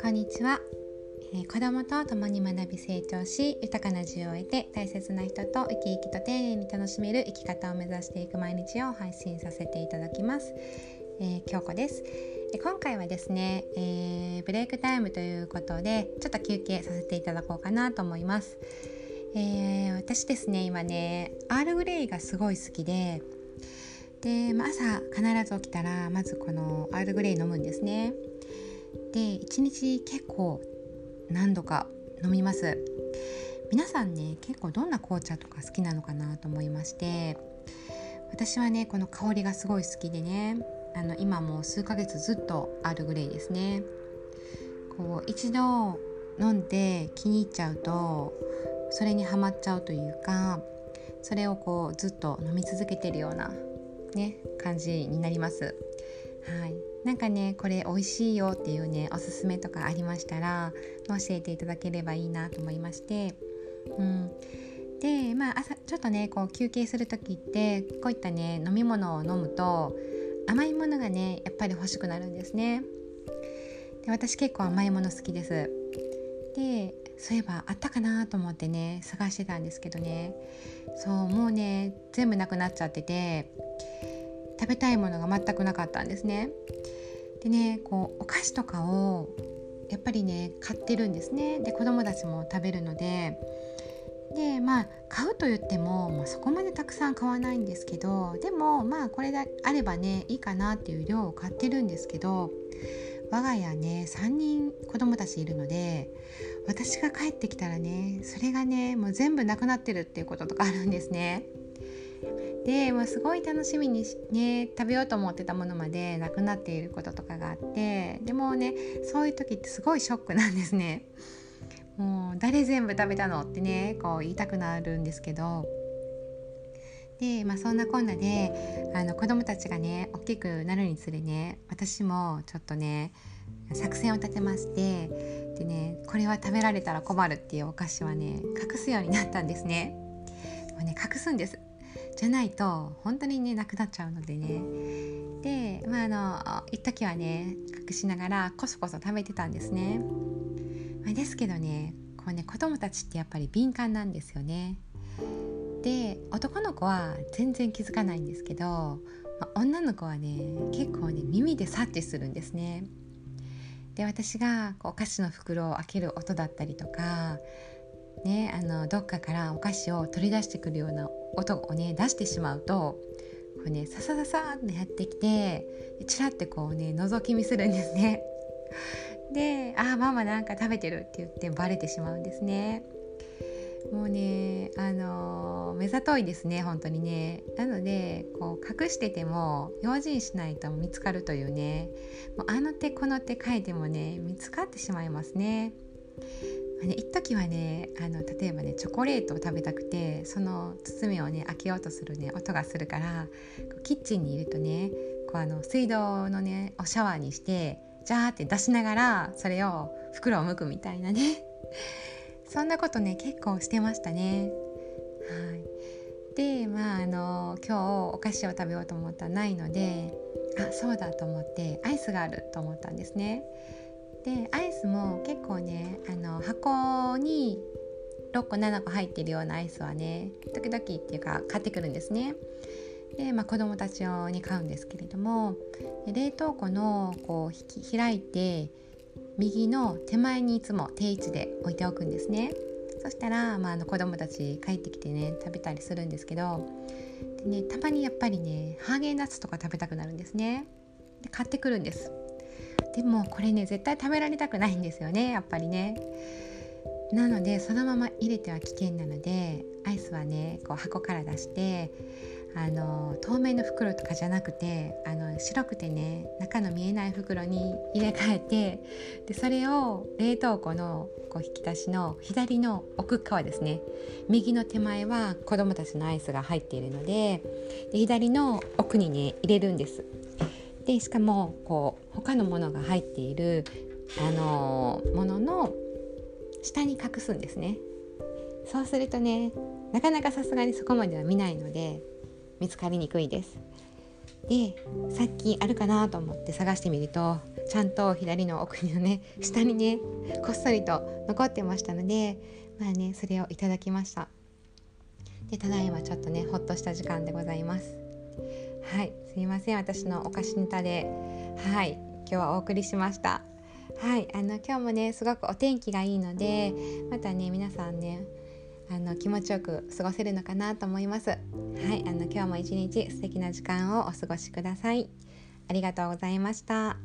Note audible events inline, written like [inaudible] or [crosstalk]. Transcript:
こんにちは、えー、子供と共に学び成長し豊かな自由を得て大切な人と生き生きと丁寧に楽しめる生き方を目指していく毎日を配信させていただきます、えー、京子です。今回はですね、えー、ブレイクタイムということでちょっと休憩させていただこうかなと思います、えー、私ですね今ねアールグレイがすごい好きでで、まあ、朝必ず起きたらまずこのアールグレイ飲むんですね。で1日結構何度か飲みます。皆さんね結構どんな紅茶とか好きなのかなと思いまして私はねこの香りがすごい好きでねあの今も数ヶ月ずっとアールグレイですね。こう一度飲んで気に入っちゃうとそれにはまっちゃうというかそれをこうずっと飲み続けてるようなね感じになります。はい。なんかねこれ美味しいよっていうねおすすめとかありましたら教えていただければいいなと思いまして。うん。でまあ朝ちょっとねこう休憩する時ってこういったね飲み物を飲むと甘いものがねやっぱり欲しくなるんですね。で私結構甘いもの好きです。でそういえばあったかなと思ってね探してたんですけどね。そうもうね全部なくなっちゃってて食べたいものが全くなかったんですね。でねこうお菓子とかをやっぱりね買ってるんですね。で子供たちも食べるので。でまあ買うと言っても、まあ、そこまでたくさん買わないんですけどでもまあこれであればねいいかなっていう量を買ってるんですけど我が家ね3人子供たちいるので私が帰ってきたらねそれがねもう全部なくなってるっていうこととかあるんですね。で、まあ、すごい楽しみにしね食べようと思ってたものまでなくなっていることとかがあってでもねそういう時ってすごいショックなんですね。もう誰全部食べたのってねこう言いたくなるんですけどで、まあ、そんなこんなであの子供たちがね大きくなるにつれね私もちょっとね作戦を立てましてでねこれは食べられたら困るっていうお菓子はね隠すようになったんですね。もうね隠すんですじゃないと本当にねなくなっちゃうのでねでまああの一時はね隠しながらこそこそ食べてたんですね。まですけどねこうね子供たちってやっぱり敏感なんですよね。で男の子は全然気づかないんですけど、まあ、女の子はね結構ね耳で察知するんですね。で私がこうお菓子の袋を開ける音だったりとか、ね、あのどっかからお菓子を取り出してくるような音をね出してしまうとこうねささささってやってきてチラってこうね覗き見するんですね。[laughs] で「あママなんか食べてる」って言ってバレてしまうんですね。もうねあの目ざといですね本当にねなのでこう隠してても用心しないと見つかるというねもうあの手この手書いてもね見つかってしまいますね。一時はねあの例えばねチョコレートを食べたくてその包みをね開けようとするね音がするからキッチンにいるとねこうあの水道のねおシャワーにしてジャーって出しながらそれを袋を剥くみたいなね [laughs] そんなことね結構してましたね。はい、でまああの今日お菓子を食べようと思ったらないのであそうだと思ってアイスがあると思ったんですね。でアイスも結構ねあの箱に6個7個入ってるようなアイスはね時々っていうか買ってくるんですね。で、まあ、子供たち用に買うんですけれども冷凍庫のこう開いて右の手前にいつも定位置で置いておくんですね。そしたら、まあ、あの子供たち帰ってきてね食べたりするんですけどで、ね、たまにやっぱりねハーゲンダッツとか食べたくなるんですね。で買ってくるんです。でもこれね絶対食べられたくないんですよねやっぱりね。なのでそのまま入れては危険なのでアイスはねこう箱から出してあの透明の袋とかじゃなくてあの白くてね中の見えない袋に入れ替えてでそれを冷凍庫のこう引き出しの左の奥側ですね。右の手前は子供たちのアイスが入っているのでで左の奥にね入れるんです。でしかもこう他のものが入っているあのものの下に隠すんですね。そうするとねなかなかさすがにそこまでは見ないので見つかりにくいです。でさっきあるかなと思って探してみるとちゃんと左の奥のね [laughs] 下にねこっそりと残ってましたのでまあねそれをいただきました。でただいまちょっとねほっとした時間でございます。はいすいません。私のお菓子ネタで。はい今日はお送りしました。はいあの今日もねすごくお天気がいいのでまたね皆さんねあの気持ちよく過ごせるのかなと思います。はいあの今日も一日素敵な時間をお過ごしください。ありがとうございました。